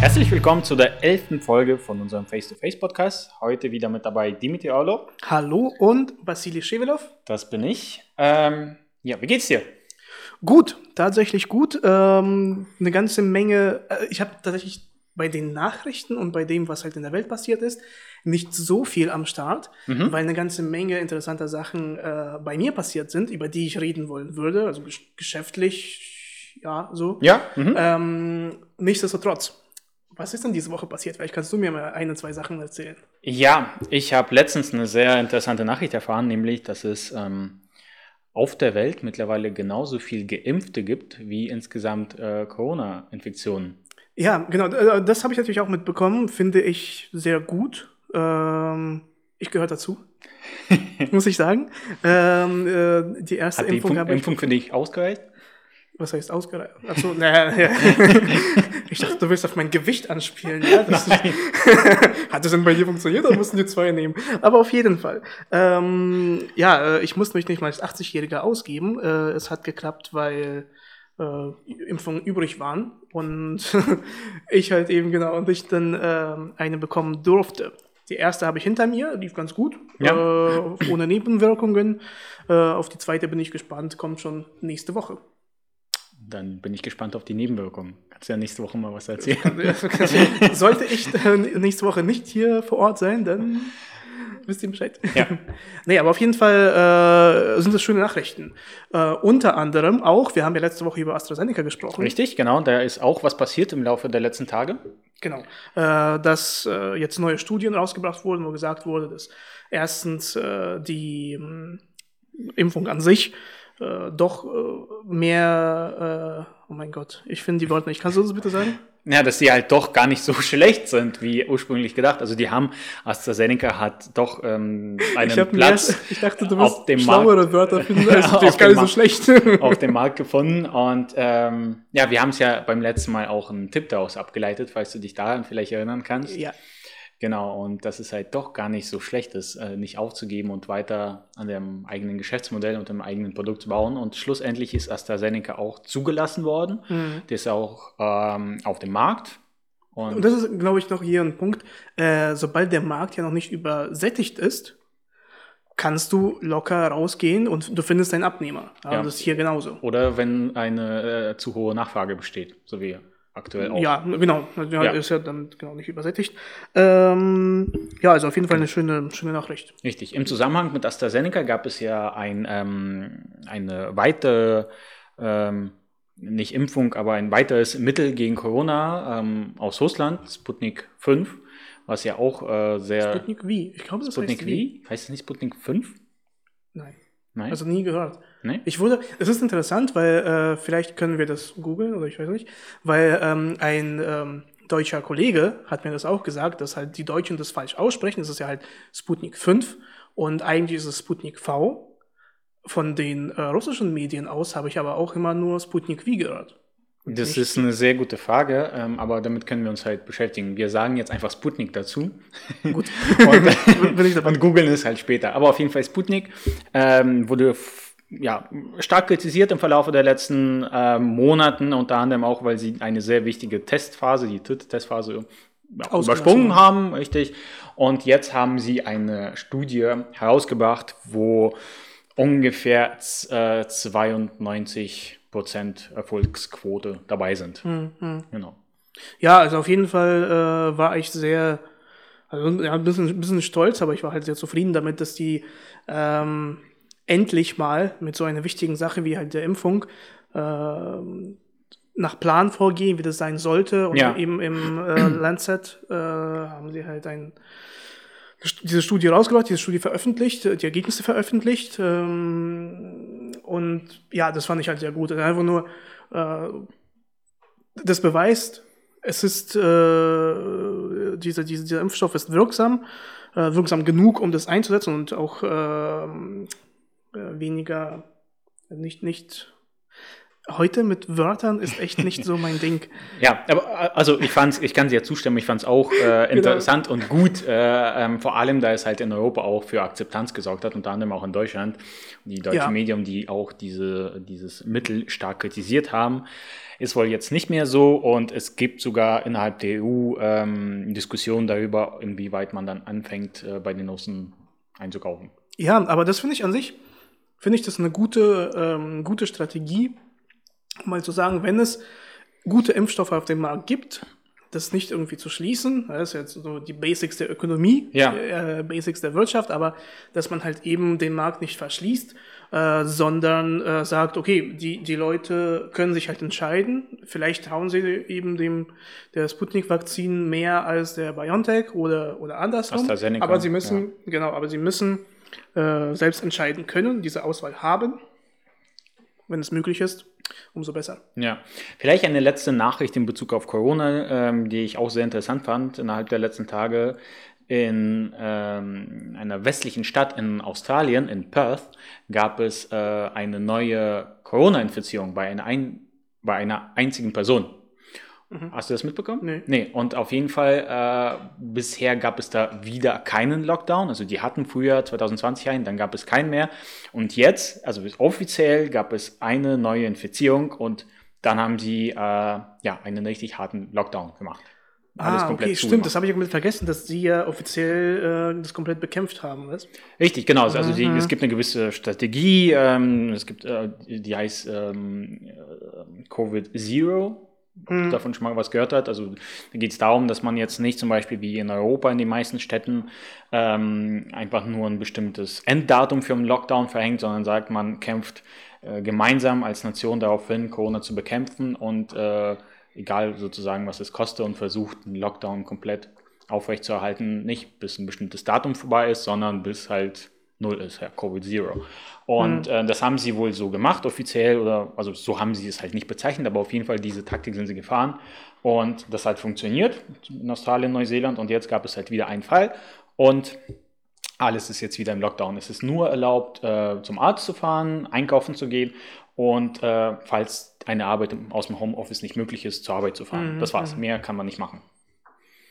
Herzlich willkommen zu der elften Folge von unserem Face-to-Face-Podcast. Heute wieder mit dabei Dimitri Orlov. Hallo und Vasili Shevelov. Das bin ich. Ähm, ja, wie geht's dir? Gut, tatsächlich gut. Ähm, eine ganze Menge. Äh, ich habe tatsächlich bei den Nachrichten und bei dem, was halt in der Welt passiert ist, nicht so viel am Start, Mhm. weil eine ganze Menge interessanter Sachen äh, bei mir passiert sind, über die ich reden wollen würde. Also gesch- geschäftlich, ja, so. Ja? Mhm. Ähm, nichtsdestotrotz, was ist denn diese Woche passiert? Vielleicht kannst du mir mal eine, zwei Sachen erzählen. Ja, ich habe letztens eine sehr interessante Nachricht erfahren, nämlich, dass es ähm, auf der Welt mittlerweile genauso viel Geimpfte gibt wie insgesamt äh, Corona-Infektionen. Ja, genau, äh, das habe ich natürlich auch mitbekommen, finde ich sehr gut. Ähm, ich gehöre dazu, muss ich sagen. Ähm, äh, die erste Hat die Impfung Impfung. Impfung für dich ausgereicht? Was heißt ausgereicht? Achso, naja, ja. ich dachte, du willst auf mein Gewicht anspielen. Ja? Das Hat das denn bei dir funktioniert oder mussten die zwei nehmen? Aber auf jeden Fall. Ähm, ja, äh, ich musste mich nicht mal als 80-Jähriger ausgeben. Äh, es hat geklappt, weil äh, Impfungen übrig waren und ich halt eben genau und ich dann ähm, eine bekommen durfte. Die erste habe ich hinter mir, lief ganz gut, Ja. äh, ohne Nebenwirkungen. Äh, auf die zweite bin ich gespannt, kommt schon nächste Woche. Dann bin ich gespannt auf die Nebenwirkungen. Kannst du ja nächste Woche mal was erzählen. Sollte ich äh, nächste Woche nicht hier vor Ort sein, dann wisst ihr Bescheid. Ja. nee, aber auf jeden Fall äh, sind das schöne Nachrichten. Äh, unter anderem auch, wir haben ja letzte Woche über AstraZeneca gesprochen. Richtig, genau. Da ist auch was passiert im Laufe der letzten Tage. Genau. Äh, dass äh, jetzt neue Studien rausgebracht wurden, wo gesagt wurde, dass erstens äh, die mh, Impfung an sich äh, doch äh, mehr, äh, oh mein Gott, ich finde die Worte nicht. Kannst du das bitte sagen? Ja, dass die halt doch gar nicht so schlecht sind, wie ursprünglich gedacht. Also die haben, AstraZeneca hat doch ähm, einen Ich, Platz erst, ich dachte, du dem schlauere Wörter finden, als Auf die ist gar nicht so Markt. schlecht. auf dem Markt gefunden. Und ähm, ja, wir haben es ja beim letzten Mal auch einen Tipp daraus abgeleitet, falls du dich daran vielleicht erinnern kannst. ja. Genau, und dass es halt doch gar nicht so schlecht ist, äh, nicht aufzugeben und weiter an dem eigenen Geschäftsmodell und dem eigenen Produkt zu bauen. Und schlussendlich ist AstraZeneca auch zugelassen worden. Mhm. Der ist auch ähm, auf dem Markt. Und, Und das ist, glaube ich, noch hier ein Punkt. Äh, sobald der Markt ja noch nicht übersättigt ist, kannst du locker rausgehen und du findest einen Abnehmer. Ja, Ja. Das ist hier genauso. oder wenn eine äh, zu hohe Nachfrage besteht, so wie aktuell auch. Ja, genau. Ja, Ja. Ist ja dann genau nicht übersättigt. Ähm, ja, also auf jeden Fall eine schöne, schöne Nachricht. Richtig. Im Zusammenhang mit AstraZeneca gab es ja ein, ähm, eine weitere, ähm, nicht Impfung, aber ein weiteres Mittel gegen Corona ähm, aus Russland, Sputnik 5, was ja auch äh, sehr. Sputnik wie? Ich glaube, das Sputnik heißt wie? Heißt es nicht Sputnik 5? Nein. Nein? Also nie gehört. nee? Ich wurde, es ist interessant, weil äh, vielleicht können wir das googeln oder ich weiß nicht, weil ähm, ein ähm, deutscher Kollege hat mir das auch gesagt, dass halt die Deutschen das falsch aussprechen. Das ist ja halt Sputnik 5 und eigentlich ist es Sputnik V. Von den äh, russischen Medien aus habe ich aber auch immer nur Sputnik V gehört. Das ist eine sehr gute Frage, ähm, aber damit können wir uns halt beschäftigen. Wir sagen jetzt einfach Sputnik dazu. Gut. und, und googeln es halt später. Aber auf jeden Fall Sputnik ähm, wurde ja, stark kritisiert im Verlauf der letzten ähm, Monaten, unter anderem auch, weil sie eine sehr wichtige Testphase, die dritte Testphase, ja, übersprungen haben, richtig. Und jetzt haben sie eine Studie herausgebracht, wo ungefähr äh, 92 Prozent Erfolgsquote dabei sind. Mhm. Genau. Ja, also auf jeden Fall äh, war ich sehr, also ja, ein bisschen, ein bisschen stolz, aber ich war halt sehr zufrieden damit, dass die ähm, endlich mal mit so einer wichtigen Sache wie halt der Impfung ähm, nach Plan vorgehen, wie das sein sollte. Und Ja. eben im äh, Lancet äh, haben sie halt ein, diese Studie rausgebracht, diese Studie veröffentlicht, äh, die Ergebnisse veröffentlicht. Ähm, und ja, das fand ich halt sehr gut. Einfach nur, äh, das beweist, es ist, äh, dieser, dieser, dieser Impfstoff ist wirksam, äh, wirksam genug, um das einzusetzen und auch ähm, äh, weniger, nicht, nicht, heute mit Wörtern ist echt nicht so mein Ding. Ja, aber also ich fand's, ich kann dir zustimmen, ich fand es auch äh, genau. interessant genau. und gut, äh, ähm, vor allem, da es halt in Europa auch für Akzeptanz gesorgt hat, unter anderem auch in Deutschland. Die deutschen ja. Medien, die auch diese, dieses Mittel stark kritisiert haben, ist wohl jetzt nicht mehr so und es gibt sogar innerhalb der EU ähm, Diskussionen darüber, inwieweit man dann anfängt, äh, bei den Russen einzukaufen. Ja, aber das finde ich an sich, finde ich das eine gute, ähm, gute Strategie, mal zu sagen, wenn es gute Impfstoffe auf dem Markt gibt, das nicht irgendwie zu schließen, das ist jetzt so die Basics der Ökonomie, ja. äh, Basics der Wirtschaft, aber dass man halt eben den Markt nicht verschließt, äh, sondern äh, sagt, okay, die, die Leute können sich halt entscheiden, vielleicht hauen sie eben dem der Sputnik-Vakzin mehr als der BioNTech oder, oder andersrum, aber sie müssen, ja. genau, aber sie müssen äh, selbst entscheiden können, diese Auswahl haben, wenn es möglich ist umso besser. Ja, vielleicht eine letzte Nachricht in Bezug auf Corona, ähm, die ich auch sehr interessant fand innerhalb der letzten Tage. In ähm, einer westlichen Stadt in Australien, in Perth, gab es äh, eine neue Corona-Infizierung bei, ein, bei einer einzigen Person. Mhm. Hast du das mitbekommen? Nee. Nee, und auf jeden Fall, äh, bisher gab es da wieder keinen Lockdown. Also die hatten früher 2020 einen, dann gab es keinen mehr. Und jetzt, also offiziell gab es eine neue Infizierung und dann haben sie äh, ja einen richtig harten Lockdown gemacht. Alles ah, okay, stimmt, das habe ich komplett vergessen, dass sie ja offiziell äh, das komplett bekämpft haben, was? Richtig, genau. Also die, es gibt eine gewisse Strategie, ähm, es gibt, äh, die heißt ähm, äh, Covid Zero mhm. davon schon mal was gehört hat. Also da geht es darum, dass man jetzt nicht zum Beispiel wie in Europa in den meisten Städten ähm, einfach nur ein bestimmtes Enddatum für einen Lockdown verhängt, sondern sagt, man kämpft äh, gemeinsam als Nation darauf hin, Corona zu bekämpfen und äh, egal sozusagen, was es kostet und versucht, einen Lockdown komplett aufrechtzuerhalten, nicht bis ein bestimmtes Datum vorbei ist, sondern bis halt null ist, ja, Covid Zero. Und mhm. äh, das haben sie wohl so gemacht, offiziell, oder also so haben sie es halt nicht bezeichnet, aber auf jeden Fall diese Taktik sind sie gefahren. Und das hat funktioniert in Australien, Neuseeland. Und jetzt gab es halt wieder einen Fall. Und alles ist jetzt wieder im Lockdown. Es ist nur erlaubt, äh, zum Arzt zu fahren, einkaufen zu gehen und äh, falls eine Arbeit aus dem Homeoffice nicht möglich ist, zur Arbeit zu fahren. Mhm. Das war's. Mhm. Mehr kann man nicht machen.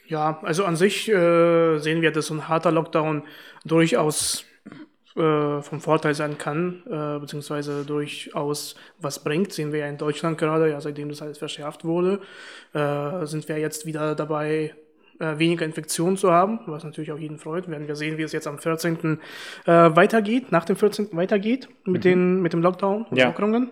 Ja, also an sich äh, sehen wir, dass so ein harter Lockdown durchaus äh, vom Vorteil sein kann, äh, beziehungsweise durchaus was bringt. Sehen wir ja in Deutschland gerade, ja, seitdem das alles verschärft wurde, äh, sind wir jetzt wieder dabei, äh, weniger Infektionen zu haben, was natürlich auch jeden freut. Werden wir sehen, wie es jetzt am 14. Äh, weitergeht, nach dem 14. weitergeht mit, mhm. den, mit dem Lockdown und ja. Lockerungen.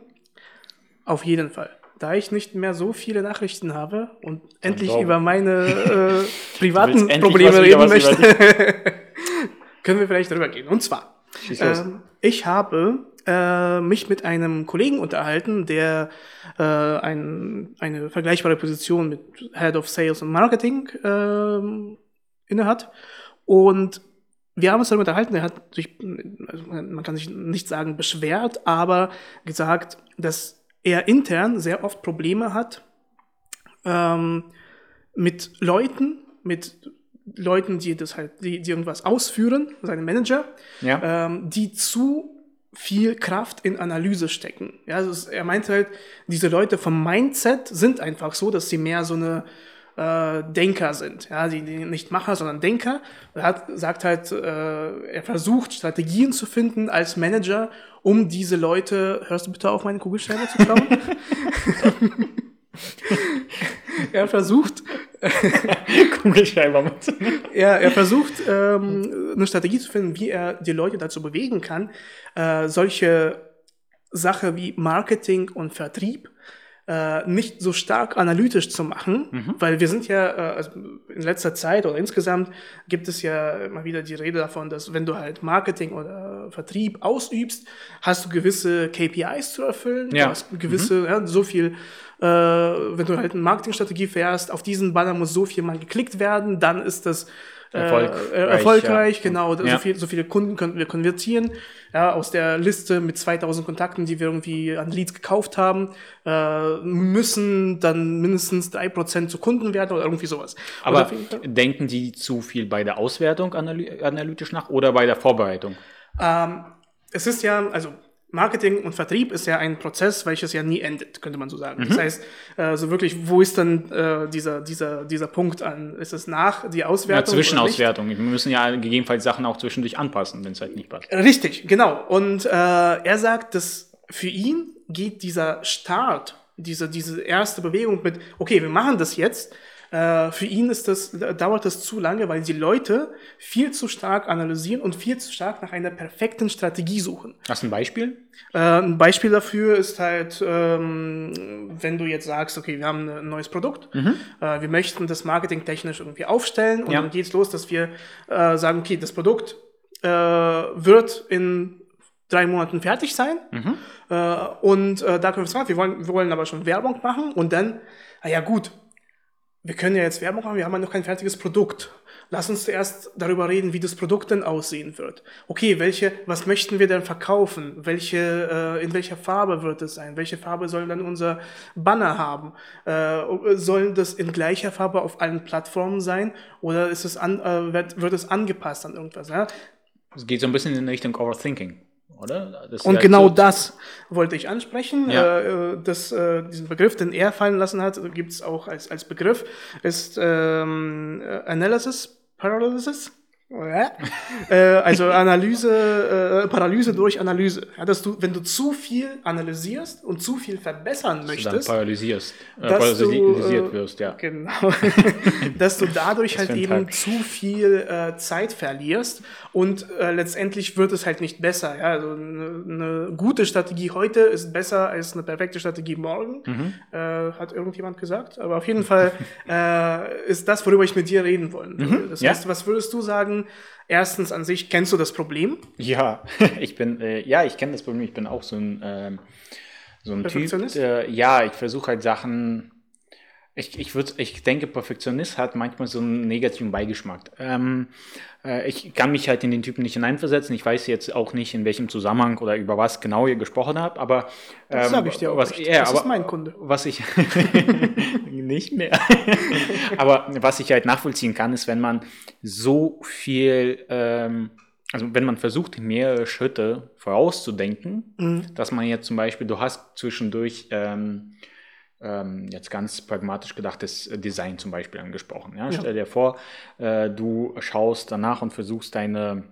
Auf jeden Fall. Da ich nicht mehr so viele Nachrichten habe und endlich über meine äh, privaten Probleme reden möchte, können wir vielleicht drüber gehen. Und zwar, ähm, ich habe äh, mich mit einem Kollegen unterhalten, der äh, ein, eine vergleichbare Position mit Head of Sales und Marketing äh, innehat. Und wir haben uns darüber unterhalten, er hat sich, also man kann sich nicht sagen beschwert, aber gesagt, dass er intern sehr oft Probleme hat ähm, mit Leuten, mit Leuten, die das halt, die, die irgendwas ausführen, seine Manager, ja. ähm, die zu viel Kraft in Analyse stecken. Ja, also es, er meint halt, diese Leute vom Mindset sind einfach so, dass sie mehr so eine äh, Denker sind, ja, die, die nicht Macher, sondern Denker. Er hat, sagt halt, äh, er versucht Strategien zu finden als Manager, um diese Leute, hörst du bitte auf, meine Kugelschreiber zu klauen? er versucht, mit. ja, er versucht, ähm, eine Strategie zu finden, wie er die Leute dazu bewegen kann, äh, solche Sachen wie Marketing und Vertrieb äh, nicht so stark analytisch zu machen, mhm. weil wir sind ja äh, also in letzter Zeit oder insgesamt gibt es ja immer wieder die Rede davon, dass wenn du halt Marketing oder Vertrieb ausübst, hast du gewisse KPIs zu erfüllen, ja. du hast gewisse, mhm. ja, so viel äh, wenn du halt eine Marketingstrategie fährst, auf diesen Banner muss so viel mal geklickt werden, dann ist das äh, erfolgreich, erfolgreich ja. genau. Ja. So, viel, so viele Kunden könnten wir konvertieren. Ja, aus der Liste mit 2000 Kontakten, die wir irgendwie an Leads gekauft haben, äh, müssen dann mindestens drei Prozent zu Kunden werden oder irgendwie sowas. Aber denken die zu viel bei der Auswertung analy analytisch nach oder bei der Vorbereitung? Ähm, es ist ja, also Marketing und Vertrieb ist ja ein Prozess, welches ja nie endet, könnte man so sagen. Mhm. Das heißt, äh, so wirklich, wo ist dann äh, dieser, dieser, dieser Punkt an? Ist es nach die Auswertung? Ja, Zwischenauswertung. Wir müssen ja gegebenenfalls Sachen auch zwischendurch anpassen, wenn es halt nicht passt. Richtig, genau. Und äh, er sagt, dass für ihn geht dieser Start, diese, diese erste Bewegung mit, okay, wir machen das jetzt, äh, für ihn ist das, dauert das zu lange, weil die Leute viel zu stark analysieren und viel zu stark nach einer perfekten Strategie suchen. Hast du ein Beispiel? Äh, ein Beispiel dafür ist halt, ähm, wenn du jetzt sagst, okay, wir haben ein neues Produkt, mhm. äh, wir möchten das marketingtechnisch irgendwie aufstellen und ja. dann geht's los, dass wir äh, sagen, okay, das Produkt äh, wird in drei Monaten fertig sein. Mhm. Äh, und äh, da können wir sagen, wir wollen, wir wollen aber schon Werbung machen und dann, ah ja gut, wir können ja jetzt Werbung machen, wir haben ja noch kein fertiges Produkt. Lass uns zuerst darüber reden, wie das Produkt denn aussehen wird. Okay, welche, was möchten wir denn verkaufen? Welche, äh, in welcher Farbe wird es sein? Welche Farbe soll dann unser Banner haben? Äh, soll das in gleicher Farbe auf allen Plattformen sein? Oder ist es an, äh, wird, wird es angepasst an irgendwas? Ja? Es geht so ein bisschen in Richtung Overthinking oder? Das und genau so das wollte ich ansprechen. Ja. Äh, das, äh, diesen Begriff, den er fallen lassen hat, gibt es auch als, als Begriff, ist ähm, Analysis Paralysis. Äh, also Analyse, äh, Paralyse durch Analyse. Ja, dass du, wenn du zu viel analysierst und zu viel verbessern dass möchtest, du dann paralysierst, äh, paralysiert wirst, ja. Genau. dass du dadurch halt eben Tag. zu viel äh, Zeit verlierst und äh, letztendlich wird es halt nicht besser. Ja? Also eine, eine gute Strategie heute ist besser als eine perfekte Strategie morgen, mhm. äh, hat irgendjemand gesagt. Aber auf jeden Fall äh, ist das, worüber ich mit dir reden wollen Mhm. Das heißt, ja? was würdest du sagen? Erstens an sich, kennst du das Problem? Ja, ich bin, äh, ja, ich kenne das Problem. Ich bin auch so ein, ähm, so ein Typ. Äh, ja, ich versuche halt Sachen ich, ich, würd, ich denke, Perfektionist hat manchmal so einen negativen Beigeschmack. Ähm, äh, ich kann mich halt in den Typen nicht hineinversetzen. Ich weiß jetzt auch nicht, in welchem Zusammenhang oder über was genau ihr gesprochen habt, aber. Ähm, das sage ich dir auch was. Ja, das aber, ist mein Kunde. Was ich. nicht mehr. aber was ich halt nachvollziehen kann, ist, wenn man so viel. Ähm, also wenn man versucht, mehrere Schritte vorauszudenken, mhm. dass man jetzt zum Beispiel, du hast zwischendurch ähm, ähm, jetzt ganz pragmatisch gedachtes Design zum Beispiel angesprochen. Ja? Stell dir vor, äh, du schaust danach und versuchst deine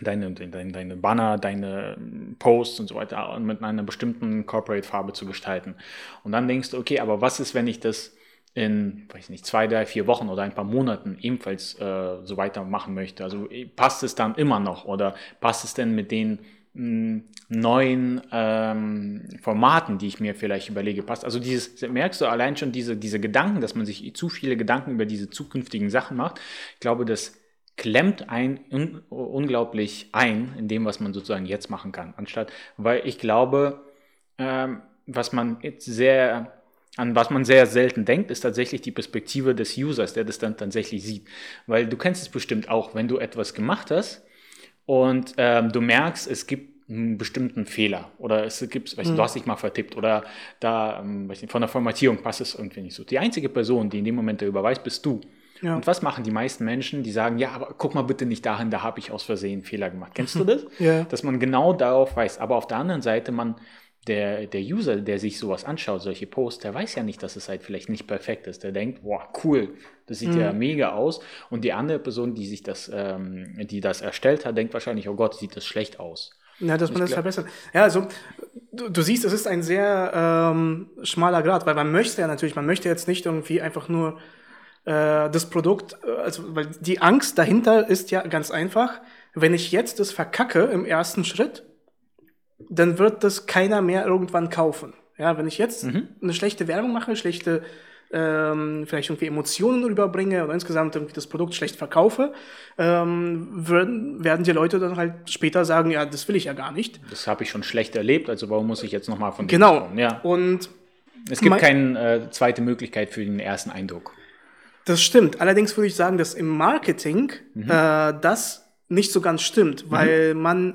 deine, deine, deine Banner, deine Posts und so weiter mit einer bestimmten Corporate-Farbe zu gestalten. Und dann denkst du, okay, aber was ist, wenn ich das in, weiß nicht, zwei, drei, vier Wochen oder ein paar Monaten ebenfalls äh, so weitermachen möchte? Also passt es dann immer noch oder passt es denn mit den neuen ähm, Formaten, die ich mir vielleicht überlege, passt. Also dieses, merkst du allein schon diese, diese Gedanken, dass man sich zu viele Gedanken über diese zukünftigen Sachen macht. Ich glaube, das klemmt ein un unglaublich ein in dem, was man sozusagen jetzt machen kann. Anstatt, weil ich glaube, ähm, was man jetzt sehr an was man sehr selten denkt, ist tatsächlich die Perspektive des Users, der das dann tatsächlich sieht. Weil du kennst es bestimmt auch, wenn du etwas gemacht hast, und ähm, du merkst, es gibt einen bestimmten Fehler oder es gibt, weißt, mhm. du hast dich mal vertippt oder da ähm, nicht, von der Formatierung passt es irgendwie nicht so. Die einzige Person, die in dem Moment darüber weiß, bist du. Ja. Und was machen die meisten Menschen, die sagen, ja, aber guck mal bitte nicht dahin, da habe ich aus Versehen Fehler gemacht. Kennst du das? ja. Dass man genau darauf weiß. Aber auf der anderen Seite, man der, der User, der sich sowas anschaut, solche Posts, der weiß ja nicht, dass es halt vielleicht nicht perfekt ist. Der denkt, boah, cool, das sieht mhm. ja mega aus. Und die andere Person, die sich das, ähm, die das erstellt hat, denkt wahrscheinlich, oh Gott, sieht das schlecht aus. Ja, dass man das verbessert. Ja, also du, du siehst, es ist ein sehr ähm, schmaler Grad, weil man möchte ja natürlich, man möchte jetzt nicht irgendwie einfach nur äh, das Produkt, äh, also weil die Angst dahinter ist ja ganz einfach, wenn ich jetzt das verkacke im ersten Schritt, dann wird das keiner mehr irgendwann kaufen. Ja, wenn ich jetzt mhm. eine schlechte Werbung mache, schlechte ähm, vielleicht irgendwie Emotionen überbringe oder insgesamt irgendwie das Produkt schlecht verkaufe, ähm, würden, werden die Leute dann halt später sagen, ja, das will ich ja gar nicht. Das habe ich schon schlecht erlebt, also warum muss ich jetzt nochmal von dem Genau. Kommen? Ja. Und es gibt keine äh, zweite Möglichkeit für den ersten Eindruck. Das stimmt. Allerdings würde ich sagen, dass im Marketing mhm. äh, das nicht so ganz stimmt, weil mhm. man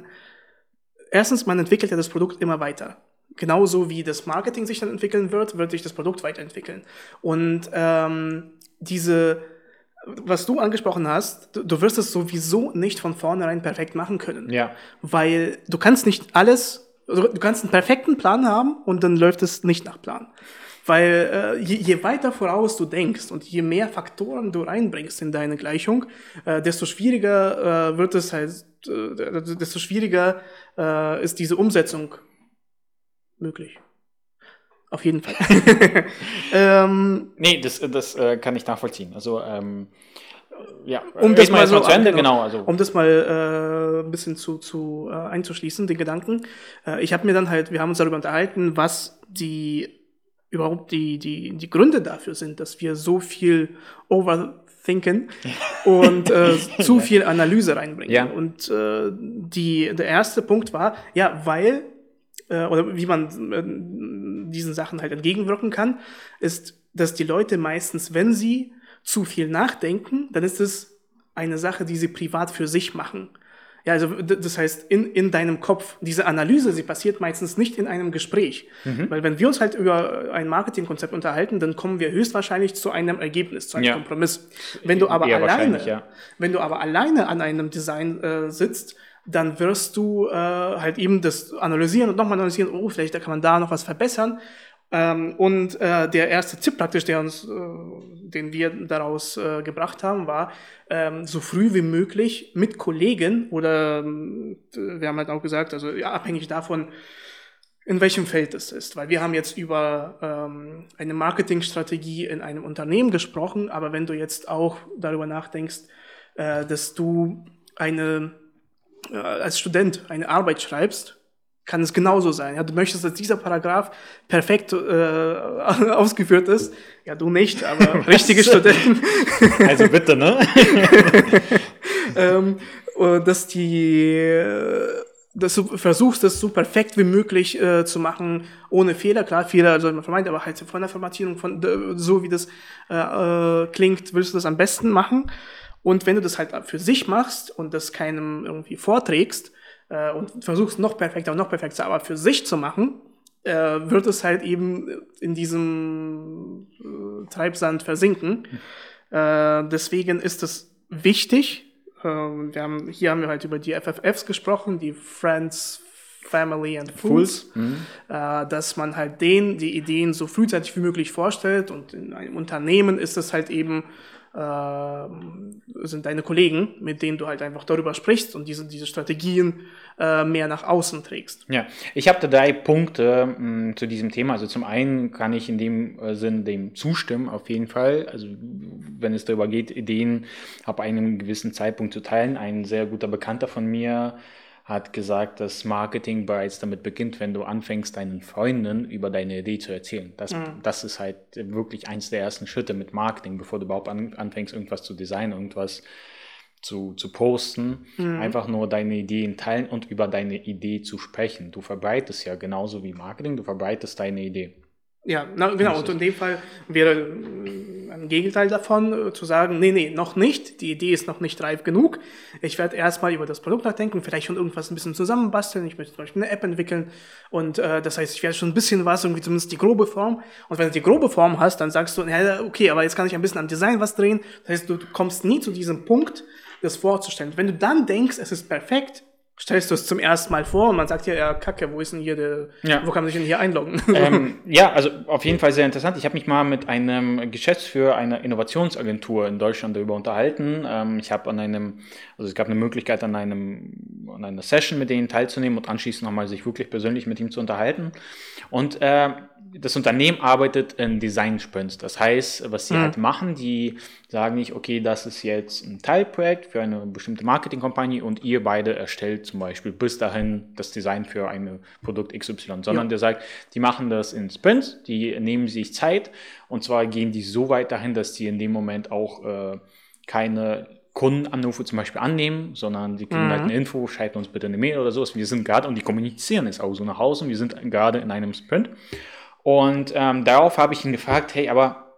erstens, man entwickelt ja das Produkt immer weiter. Genauso wie das Marketing sich dann entwickeln wird, wird sich das Produkt weiterentwickeln. Und ähm, diese, was du angesprochen hast, du, du wirst es sowieso nicht von vornherein perfekt machen können. Ja. Weil du kannst nicht alles Also du kannst einen perfekten Plan haben und dann läuft es nicht nach Plan. Weil äh, je, je weiter voraus du denkst und je mehr Faktoren du reinbringst in deine Gleichung, äh, desto schwieriger äh, wird es halt, äh, desto schwieriger äh, ist diese Umsetzung möglich. Auf jeden Fall. ähm, nee, das, das äh, kann ich nachvollziehen. Also ähm, ja, um das mal so, zu Ende, genau, genau, also. um das mal äh, ein bisschen zu, zu äh, einzuschließen, den Gedanken. Äh, ich habe mir dann halt, wir haben uns darüber unterhalten, was die überhaupt die, die, die Gründe dafür sind, dass wir so viel overthinken und äh, zu viel Analyse reinbringen. Ja. Und äh, die, der erste Punkt war, ja, weil, äh, oder wie man äh, diesen Sachen halt entgegenwirken kann, ist, dass die Leute meistens, wenn sie zu viel nachdenken, dann ist es eine Sache, die sie privat für sich machen. Ja, also das heißt, in, in deinem Kopf, diese Analyse, sie passiert meistens nicht in einem Gespräch. Mhm. Weil wenn wir uns halt über ein Marketingkonzept unterhalten, dann kommen wir höchstwahrscheinlich zu einem Ergebnis, zu einem ja. Kompromiss. Wenn du aber alleine, ja. wenn du aber alleine an einem Design äh, sitzt, dann wirst du äh, halt eben das analysieren und nochmal analysieren, oh, vielleicht da kann man da noch was verbessern. Ähm, und äh, der erste Tipp praktisch, der uns, äh, den wir daraus äh, gebracht haben, war, ähm, so früh wie möglich mit Kollegen oder äh, wir haben halt auch gesagt, also ja, abhängig davon, in welchem Feld es ist. Weil wir haben jetzt über ähm, eine Marketingstrategie in einem Unternehmen gesprochen, aber wenn du jetzt auch darüber nachdenkst, äh, dass du eine äh, als Student eine Arbeit schreibst, kann es genauso sein. Ja, du möchtest, dass dieser Paragraph perfekt äh, ausgeführt ist. Ja, du nicht, aber richtige Studenten. Also bitte, ne? ähm, dass die dass du versuchst, das so perfekt wie möglich äh, zu machen, ohne Fehler. Klar, Fehler soll man vermeiden, aber halt von der Formatierung, von so wie das äh, äh, klingt, willst du das am besten machen. Und wenn du das halt für sich machst und das keinem irgendwie vorträgst, äh, und versuchst noch perfekter und noch perfekter, aber für sich zu machen, äh, wird es halt eben in diesem äh, Treibsand versinken. Äh, deswegen ist es wichtig, äh, wir haben, hier haben wir halt über die FFFs gesprochen, die Friends, Family and Fools, Fools. Mhm. Äh, dass man halt denen die Ideen so frühzeitig wie möglich vorstellt und in einem Unternehmen ist es halt eben äh, sind deine Kollegen, mit denen du halt einfach darüber sprichst und diese, diese Strategien äh, mehr nach außen trägst. Ja, ich habe da drei Punkte mh, hm, zu diesem Thema. Also zum einen kann ich in dem äh, Sinn dem zustimmen, auf jeden Fall. Also wenn es darüber geht, Ideen ab einem gewissen Zeitpunkt zu teilen. Ein sehr guter Bekannter von mir hat gesagt, dass Marketing bereits damit beginnt, wenn du anfängst, deinen Freunden über deine Idee zu erzählen. Das, mhm. das ist halt wirklich eins der ersten Schritte mit Marketing, bevor du überhaupt an, anfängst, irgendwas zu designen, irgendwas zu, zu posten. Mhm. Einfach nur deine Ideen teilen und über deine Idee zu sprechen. Du verbreitest ja genauso wie Marketing, du verbreitest deine Idee. Ja, na, genau. Und in dem Fall wäre äh, ein Gegenteil davon, äh, zu sagen, nee, nee, noch nicht. Die Idee ist noch nicht reif genug. Ich werde erstmal über das Produkt nachdenken, vielleicht schon irgendwas ein bisschen zusammenbasteln. Ich möchte zum Beispiel eine App entwickeln. Und äh, das heißt, ich werde schon ein bisschen was, irgendwie zumindest die grobe Form. Und wenn du die grobe Form hast, dann sagst du, ja, okay, aber jetzt kann ich ein bisschen am Design was drehen. Das heißt, du kommst nie zu diesem Punkt, das vorzustellen. Wenn du dann denkst, es ist perfekt, stellst du es zum ersten Mal vor und man sagt ja, ja, Kacke, wo ist denn hier der, ja. wo kann man sich denn hier einloggen? Ähm, ja, also auf jeden Fall sehr interessant. Ich habe mich mal mit einem Geschäftsführer einer Innovationsagentur in Deutschland darüber unterhalten. Ähm, ich habe an einem, also es gab eine Möglichkeit, an einem, an einer Session mit denen teilzunehmen und anschließend nochmal sich wirklich persönlich mit ihm zu unterhalten. Und äh, das Unternehmen arbeitet in Design Sprints. Das heißt, was sie mhm. halt machen, die sagen nicht, okay, das ist jetzt ein Teilprojekt für eine bestimmte Marketingkompanie und ihr beide erstellt zum Beispiel bis dahin das Design für ein Produkt XY, sondern ja. der sagt, die machen das in Sprints, die nehmen sich Zeit und zwar gehen die so weit dahin, dass die in dem Moment auch äh, keine Kundenanrufe zum Beispiel annehmen, sondern die kriegen halt mhm. halt eine Info, schalten uns bitte eine Mail oder sowas. Wir sind gerade, und die kommunizieren es auch so nach außen, wir sind gerade in einem Sprint. Und ähm, darauf habe ich ihn gefragt, hey, aber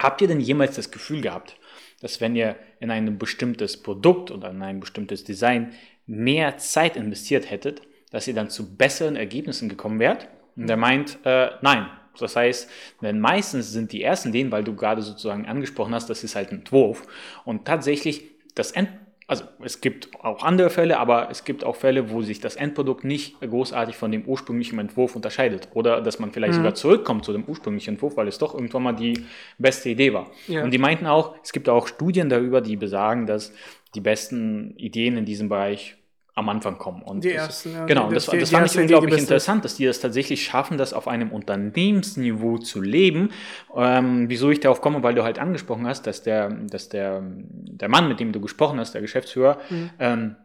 habt ihr denn jemals das Gefühl gehabt, dass wenn ihr in ein bestimmtes Produkt oder in ein bestimmtes Design mehr Zeit investiert hättet, dass ihr dann zu besseren Ergebnissen gekommen wärt? Und er meint, äh, nein. Das heißt, denn meistens sind die ersten Ideen, weil du gerade sozusagen angesprochen hast, das ist halt ein Entwurf. Und tatsächlich das End also es gibt auch andere Fälle, aber es gibt auch Fälle, wo sich das Endprodukt nicht großartig von dem ursprünglichen Entwurf unterscheidet. Oder dass man vielleicht mhm. sogar zurückkommt zu dem ursprünglichen Entwurf, weil es doch irgendwann mal die beste Idee war. Ja. Und die meinten auch, es gibt auch Studien darüber, die besagen, dass die besten Ideen in diesem Bereich am Anfang kommen. Und die ersten, ja. Genau, das, das, das fand ich unglaublich interessant, dass die das tatsächlich schaffen, das auf einem Unternehmensniveau zu leben. Ähm, wieso ich darauf komme, weil du halt angesprochen hast, dass der, dass der, der Mann, mit dem du gesprochen hast, der Geschäftsführer, mhm. ähm,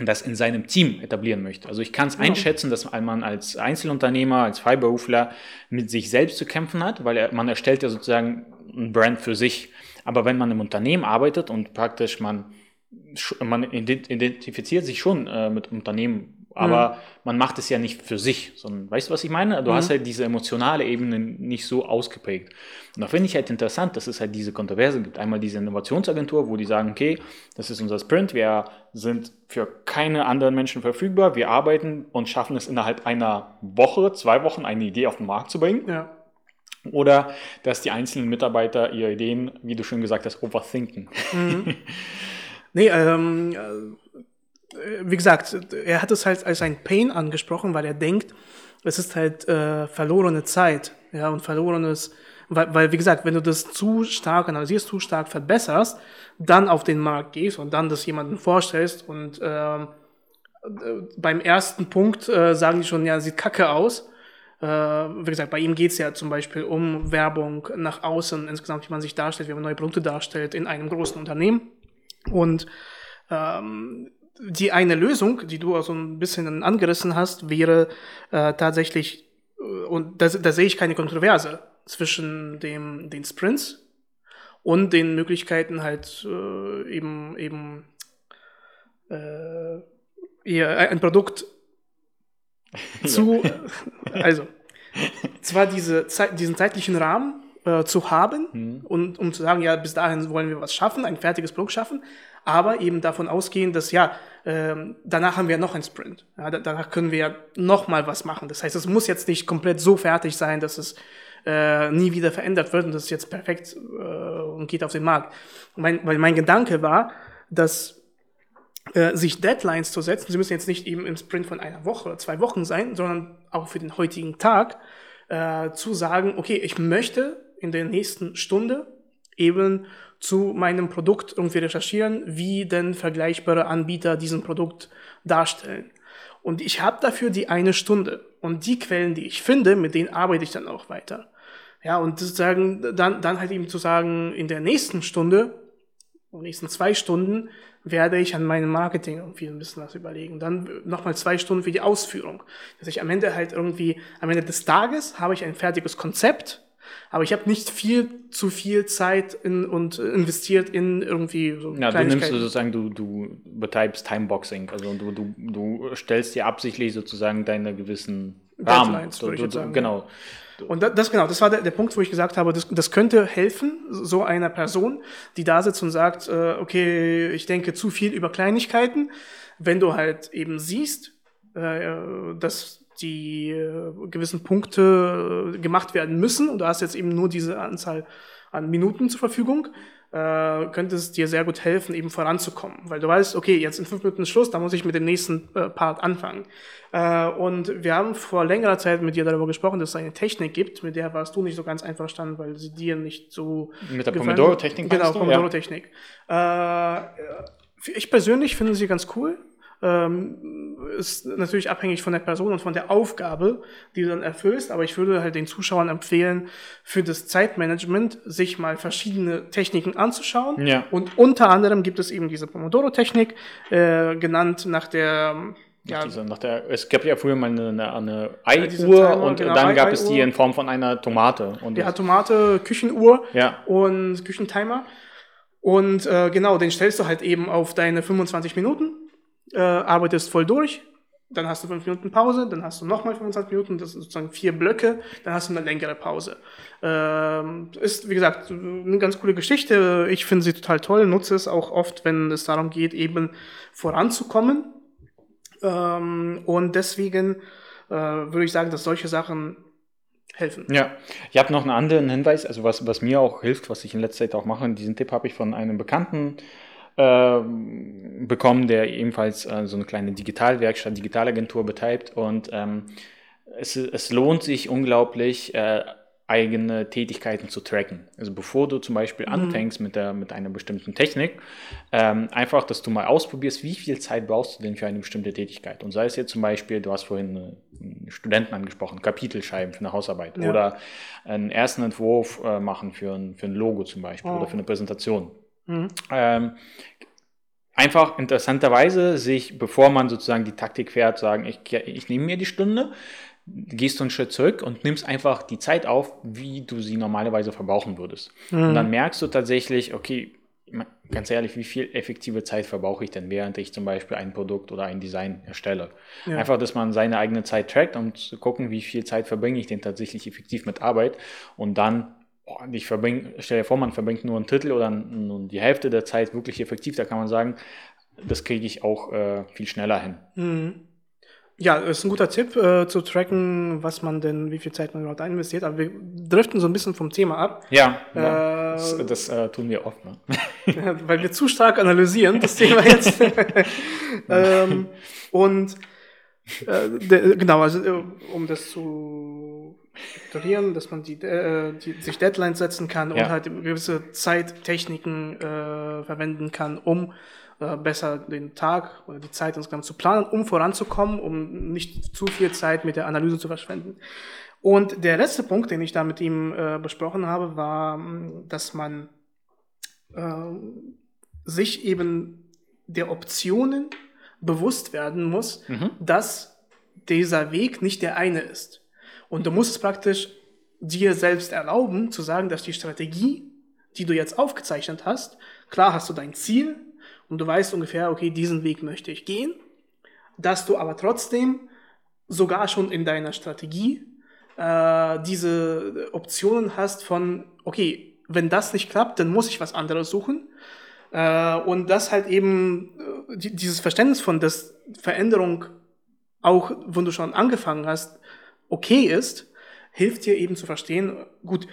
das in seinem Team etablieren möchte. Also ich kann es ja. einschätzen, dass man als Einzelunternehmer, als Freiberufler mit sich selbst zu kämpfen hat, weil er, man erstellt ja sozusagen ein Brand für sich. Aber wenn man im Unternehmen arbeitet und praktisch man man identifiziert sich schon äh, mit Unternehmen, aber mhm. man macht es ja nicht für sich, sondern weißt du, was ich meine? Du mhm. hast halt diese emotionale Ebene nicht so ausgeprägt. Und da finde ich halt interessant, dass es halt diese Kontroverse gibt. Einmal diese Innovationsagentur, wo die sagen, okay, das ist unser Sprint, wir sind für keine anderen Menschen verfügbar, wir arbeiten und schaffen es innerhalb einer Woche, zwei Wochen, eine Idee auf den Markt zu bringen. Ja. Oder dass die einzelnen Mitarbeiter ihre Ideen, wie du schon gesagt hast, overthinken. Mhm. Nee, ähm, äh, wie gesagt, er hat es halt als ein Pain angesprochen, weil er denkt, es ist halt äh, verlorene Zeit, ja, und verlorenes, weil, weil, wie gesagt, wenn du das zu stark analysierst, zu stark verbesserst, dann auf den Markt gehst und dann das jemandem vorstellst und äh, beim ersten Punkt äh, sagen die schon, ja, sieht kacke aus. Äh, wie gesagt, bei ihm geht es ja zum Beispiel um Werbung nach außen, insgesamt, wie man sich darstellt, wie man neue Produkte darstellt in einem großen Unternehmen. Und ähm, die eine Lösung, die du auch so ein bisschen angerissen hast, wäre äh, tatsächlich, äh, und da, da sehe ich keine Kontroverse zwischen dem, den Sprints und den Möglichkeiten halt äh, eben, eben äh, eher ein Produkt zu, also zwar diese diesen zeitlichen Rahmen, äh, zu haben mhm. und um zu sagen, ja, bis dahin wollen wir was schaffen, ein fertiges Produkt schaffen, aber eben davon ausgehen, dass ja, äh, danach haben wir noch ein Sprint. Ja, danach können wir noch mal was machen. Das heißt, es muss jetzt nicht komplett so fertig sein, dass es äh, nie wieder verändert wird und das ist jetzt perfekt äh, und geht auf den Markt. Mein, weil mein Gedanke war, dass äh, sich Deadlines zu setzen, sie müssen jetzt nicht eben im Sprint von einer Woche oder zwei Wochen sein, sondern auch für den heutigen Tag, äh, zu sagen, okay, ich möchte in der nächsten Stunde eben zu meinem Produkt irgendwie recherchieren, wie denn vergleichbare Anbieter diesen Produkt darstellen. Und ich habe dafür die eine Stunde. Und die Quellen, die ich finde, mit denen arbeite ich dann auch weiter. Ja, und sozusagen dann, dann halt eben zu sagen, in der nächsten Stunde, in den nächsten zwei Stunden, werde ich an meinem Marketing irgendwie ein bisschen was überlegen. Dann nochmal zwei Stunden für die Ausführung. Dass ich am Ende halt irgendwie, am Ende des Tages habe ich ein fertiges Konzept, aber ich habe nicht viel zu viel Zeit in, und investiert in irgendwie so Ja, du nimmst sozusagen, du, du betreibst Timeboxing. Also du, du, du stellst dir absichtlich sozusagen deine gewissen Rahmen. Deadlines, würde ich jetzt sagen. Genau. Und das, das genau, das war der, der Punkt, wo ich gesagt habe, das, das könnte helfen, so einer Person, die da sitzt und sagt, äh, okay, ich denke zu viel über Kleinigkeiten. Wenn du halt eben siehst, äh, dass die äh, gewissen Punkte äh, gemacht werden müssen und du hast jetzt eben nur diese Anzahl an Minuten zur Verfügung, äh, könnte es dir sehr gut helfen, eben voranzukommen. Weil du weißt, okay, jetzt in fünf Minuten Schluss, da muss ich mit dem nächsten äh, Part anfangen. Äh, und wir haben vor längerer Zeit mit dir darüber gesprochen, dass es eine Technik gibt, mit der warst du nicht so ganz einverstanden, weil sie dir nicht so. Mit der Pomodoro-Technik? Genau, Pomodoro-Technik. Ja. Äh, ich persönlich finde sie ganz cool ähm, ist natürlich abhängig von der Person und von der Aufgabe, die du dann erfüllst. Aber ich würde halt den Zuschauern empfehlen, für das Zeitmanagement sich mal verschiedene Techniken anzuschauen. Ja. Und unter anderem gibt es eben diese Pomodoro-Technik, äh, genannt nach der ja. Diese, nach der, es gab ja früher mal eine, eine, eine Ei-Uhr ja, und genau, dann gab es die in Form von einer Tomate. Und ja, Tomate, Küchenuhr ja. und Küchentimer. Und äh, genau, den stellst du halt eben auf deine 25 Minuten äh, arbeitest voll durch, dann hast du fünf Minuten Pause, dann hast du nochmal 25 Minuten, das sind sozusagen vier Blöcke, dann hast du eine längere Pause. Ähm, ist, wie gesagt, eine ganz coole Geschichte. Ich finde sie total toll, nutze es auch oft, wenn es darum geht, eben voranzukommen. Ähm, und deswegen äh, würde ich sagen, dass solche Sachen helfen. Ja, ich habe noch einen anderen Hinweis, also was, was mir auch hilft, was ich in letzter Zeit auch mache, diesen Tipp habe ich von einem Bekannten bekommen, der ebenfalls äh, so eine kleine Digitalwerkstatt, Digitalagentur betreibt. Und ähm, es, es lohnt sich unglaublich, äh, eigene Tätigkeiten zu tracken. Also bevor du zum Beispiel mhm. anfängst mit, der, mit einer bestimmten Technik, ähm, einfach, dass du mal ausprobierst, wie viel Zeit brauchst du denn für eine bestimmte Tätigkeit. Und sei es jetzt zum Beispiel, du hast vorhin einen Studenten angesprochen, Kapitelschreiben für eine Hausarbeit ja. oder einen ersten Entwurf äh, machen für ein, für ein Logo zum Beispiel oh. oder für eine Präsentation. Mhm. Ähm, einfach interessanterweise sich, bevor man sozusagen die Taktik fährt, sagen, ich, ich nehme mir die Stunde, gehst du einen Schritt zurück und nimmst einfach die Zeit auf, wie du sie normalerweise verbrauchen würdest. Mhm. Und dann merkst du tatsächlich, okay, ganz ehrlich, wie viel effektive Zeit verbrauche ich denn, während ich zum Beispiel ein Produkt oder ein Design erstelle? Ja. Einfach, dass man seine eigene Zeit trackt und zu gucken, wie viel Zeit verbringe ich denn tatsächlich effektiv mit Arbeit und dann oh, ich verbringe, stell dir vor, man verbringt nur einen Titel oder nur die Hälfte der Zeit wirklich effektiv, da kann man sagen, das kriege ich auch äh, viel schneller hin. Mhm. Ja, ist ein guter Tipp äh, zu tracken, was man denn, wie viel Zeit man überhaupt investiert. Aber wir driften so ein bisschen vom Thema ab. Ja, äh, das, das äh, tun wir oft, ne? weil wir zu stark analysieren, das Thema jetzt. ähm, und äh, de, genau, also äh, um das zu iterieren, dass man die, äh, die, sich Deadlines setzen kann ja. und halt gewisse Zeittechniken äh, verwenden kann, um äh, besser den Tag oder die Zeit insgesamt zu planen, um voranzukommen, um nicht zu viel Zeit mit der Analyse zu verschwenden. Und der letzte Punkt, den ich da mit ihm äh, besprochen habe, war, dass man äh, sich eben der Optionen bewusst werden muss, mhm. dass dieser Weg nicht der eine ist. Und du musst es praktisch dir selbst erlauben, zu sagen, dass die Strategie, die du jetzt aufgezeichnet hast, klar hast du dein Ziel, und du weißt ungefähr, okay, diesen Weg möchte ich gehen, dass du aber trotzdem sogar schon in deiner Strategie äh, diese Optionen hast von, okay, wenn das nicht klappt, dann muss ich was anderes suchen. Äh, und das halt eben äh, dieses Verständnis von, dass Veränderung auch, wenn du schon angefangen hast, okay ist, hilft dir eben zu verstehen, gut,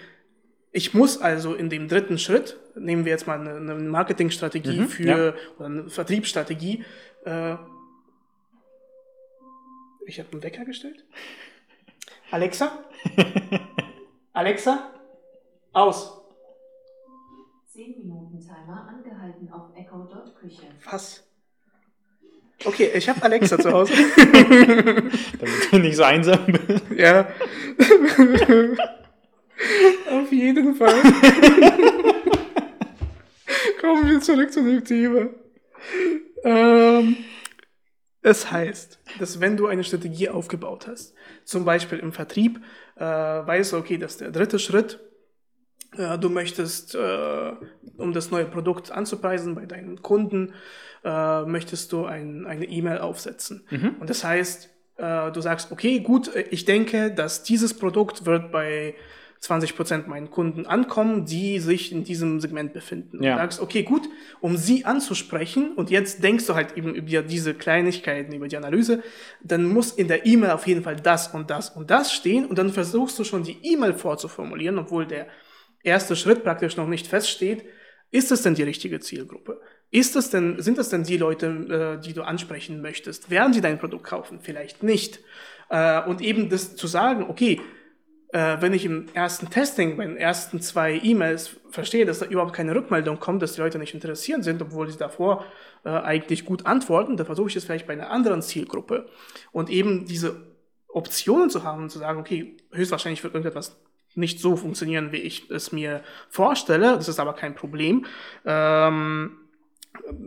ich muss also in dem dritten Schritt, nehmen wir jetzt mal eine, eine Marketingstrategie mhm, für ja. oder eine Vertriebsstrategie, äh, ich habe einen Wecker gestellt. Alexa? Alexa? Aus. 10 Minuten Timer angehalten auf Echo Küche. Was? Okay, ich habe Alexa zu Hause. Damit du nicht so einsam bist. Ja. Auf jeden Fall. Kommen wir zurück zu dem Thema. Ähm, es heißt, dass wenn du eine Strategie aufgebaut hast, zum Beispiel im Vertrieb, äh, weißt du, okay, das ist der dritte Schritt. Äh, du möchtest, äh, um das neue Produkt anzupreisen bei deinen Kunden, äh, möchtest du ein, eine E-Mail aufsetzen. Mhm. Und das heißt, äh, du sagst, okay, gut, ich denke, dass dieses Produkt wird bei 20 Prozent meinen Kunden ankommen, die sich in diesem Segment befinden. Ja. Und sagst, okay, gut, um sie anzusprechen und jetzt denkst du halt eben über diese Kleinigkeiten, über die Analyse, dann muss in der E-Mail auf jeden Fall das und das und das stehen und dann versuchst du schon die E-Mail vorzuformulieren, obwohl der erste Schritt praktisch noch nicht feststeht. Ist es denn die richtige Zielgruppe? Ist es denn, sind das denn die Leute, äh, die du ansprechen möchtest? Werden sie dein Produkt kaufen? Vielleicht nicht. Äh, und eben das zu sagen, okay, äh, wenn ich im ersten Testing, bei den ersten zwei E-Mails verstehe, dass da überhaupt keine Rückmeldung kommt, dass die Leute nicht interessiert sind, obwohl sie davor äh, eigentlich gut antworten, dann versuche ich es vielleicht bei einer anderen Zielgruppe. Und eben diese Optionen zu haben und zu sagen, okay, höchstwahrscheinlich wird irgendetwas nicht so funktionieren, wie ich es mir vorstelle, das ist aber kein Problem. Ähm,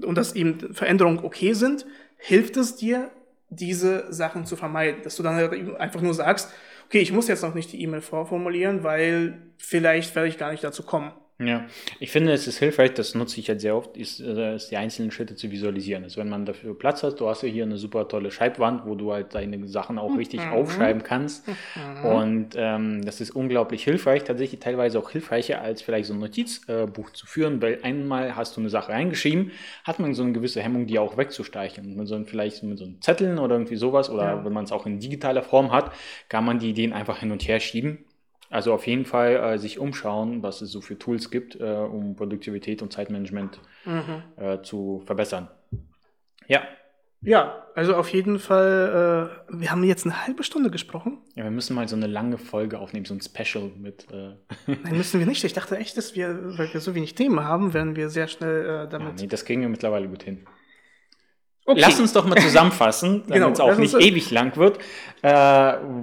und dass eben Veränderungen okay sind, hilft es dir, diese Sachen zu vermeiden. Dass du dann halt einfach nur sagst, okay, ich muss jetzt noch nicht die E-Mail vorformulieren, weil vielleicht werde ich gar nicht dazu kommen. Ja, ich finde, es ist hilfreich, das nutze ich jetzt sehr oft, ist, äh, ist die einzelnen Schritte zu visualisieren. Also wenn man dafür Platz hat, du hast ja hier eine super tolle Schreibwand, wo du halt deine Sachen auch richtig mhm. aufschreiben kannst. Mhm. Und ähm, das ist unglaublich hilfreich, tatsächlich teilweise auch hilfreicher, als vielleicht so ein Notizbuch äh, zu führen, weil einmal hast du eine Sache reingeschrieben, hat man so eine gewisse Hemmung, die auch wegzustreichen. Und so vielleicht mit so einem Zetteln oder irgendwie sowas, oder ja. wenn man es auch in digitaler Form hat, kann man die Ideen einfach hin und her schieben Also auf jeden Fall äh, sich umschauen, was es so für Tools gibt, äh, um Produktivität und Zeitmanagement Mhm. äh, zu verbessern. Ja. Ja, also auf jeden Fall, äh, wir haben jetzt eine halbe Stunde gesprochen. ja, wir müssen mal so eine lange Folge aufnehmen, so ein Special mit. Äh, Nein, müssen wir nicht. Ich dachte echt, dass wir, weil wir so wenig Themen haben, werden wir sehr schnell äh, ja, damit. nee, das kriegen wir mittlerweile gut hin. Okay. Lass uns doch mal zusammenfassen, damit Genau, es auch lass uns- nicht ewig lang wird, äh,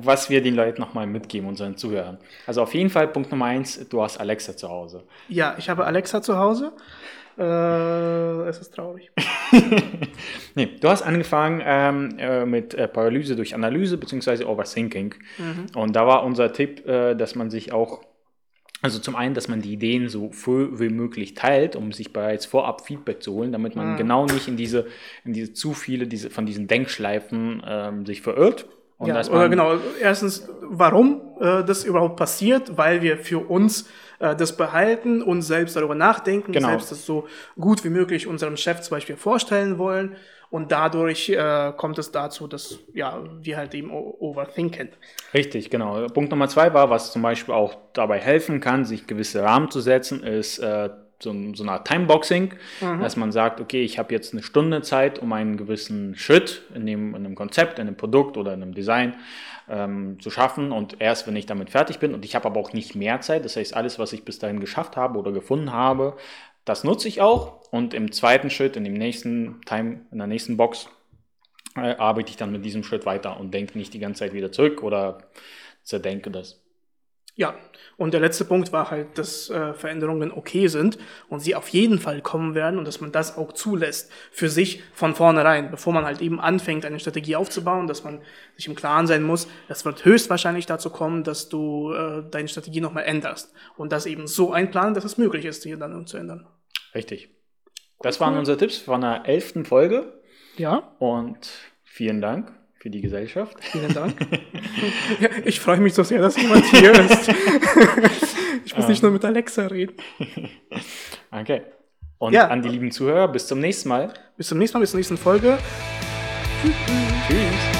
was wir den Leuten nochmal mitgeben, unseren Zuhörern. Also auf jeden Fall Punkt Nummer eins, du hast Alexa zu Hause. Ja, ich habe Alexa zu Hause. Äh, es ist traurig. Nee, du hast angefangen ähm, äh, mit äh, Paralyse durch Analyse bzw. Overthinking. Und da war unser Tipp, äh, dass man sich auch, also zum einen, dass man die Ideen so früh wie möglich teilt, um sich bereits vorab Feedback zu holen, damit man genau nicht in diese, in diese zu viele diese, von diesen Denkschleifen ähm, sich verirrt. Und Ja, oder genau. Erstens, warum äh, das überhaupt passiert, weil wir für uns äh, das behalten und selbst darüber nachdenken, Genau. selbst das so gut wie möglich unserem Chef zum Beispiel vorstellen wollen. Und dadurch äh, kommt es dazu, dass ja, wir halt eben overthinken. Richtig, genau. Punkt Nummer zwei war, was zum Beispiel auch dabei helfen kann, sich gewisse Rahmen zu setzen, ist äh, so, so eine Art Timeboxing, dass man sagt, okay, ich habe jetzt eine Stunde Zeit, um einen gewissen Schritt in, dem, in einem Konzept, in einem Produkt oder in einem Design ähm, zu schaffen und erst, wenn ich damit fertig bin und ich habe aber auch nicht mehr Zeit, das heißt, alles, was ich bis dahin geschafft habe oder gefunden habe, das nutze ich auch und im zweiten Schritt, in dem nächsten Time, in der nächsten Box, äh, arbeite ich dann mit diesem Schritt weiter und denke nicht die ganze Zeit wieder zurück oder zerdenke das. Ja, und der letzte Punkt war halt, dass äh, Veränderungen okay sind und sie auf jeden Fall kommen werden und dass man das auch zulässt für sich von vornherein, bevor man halt eben anfängt, eine Strategie aufzubauen, dass man sich im Klaren sein muss, das wird höchstwahrscheinlich dazu kommen, dass du äh, deine Strategie nochmal änderst und das eben so einplanen, dass es möglich ist, die dann zu ändern. Richtig. Das waren unsere Tipps von der elften Folge Ja, und vielen Dank für die Gesellschaft. vielen Dank. ja, ich freue mich so sehr, dass jemand hier ist. ich muss nicht nur mit Alexa reden. Okay. Und Ja. an die lieben Zuhörer, bis zum nächsten Mal. Bis zum nächsten Mal, bis zur nächsten Folge. Tschüss.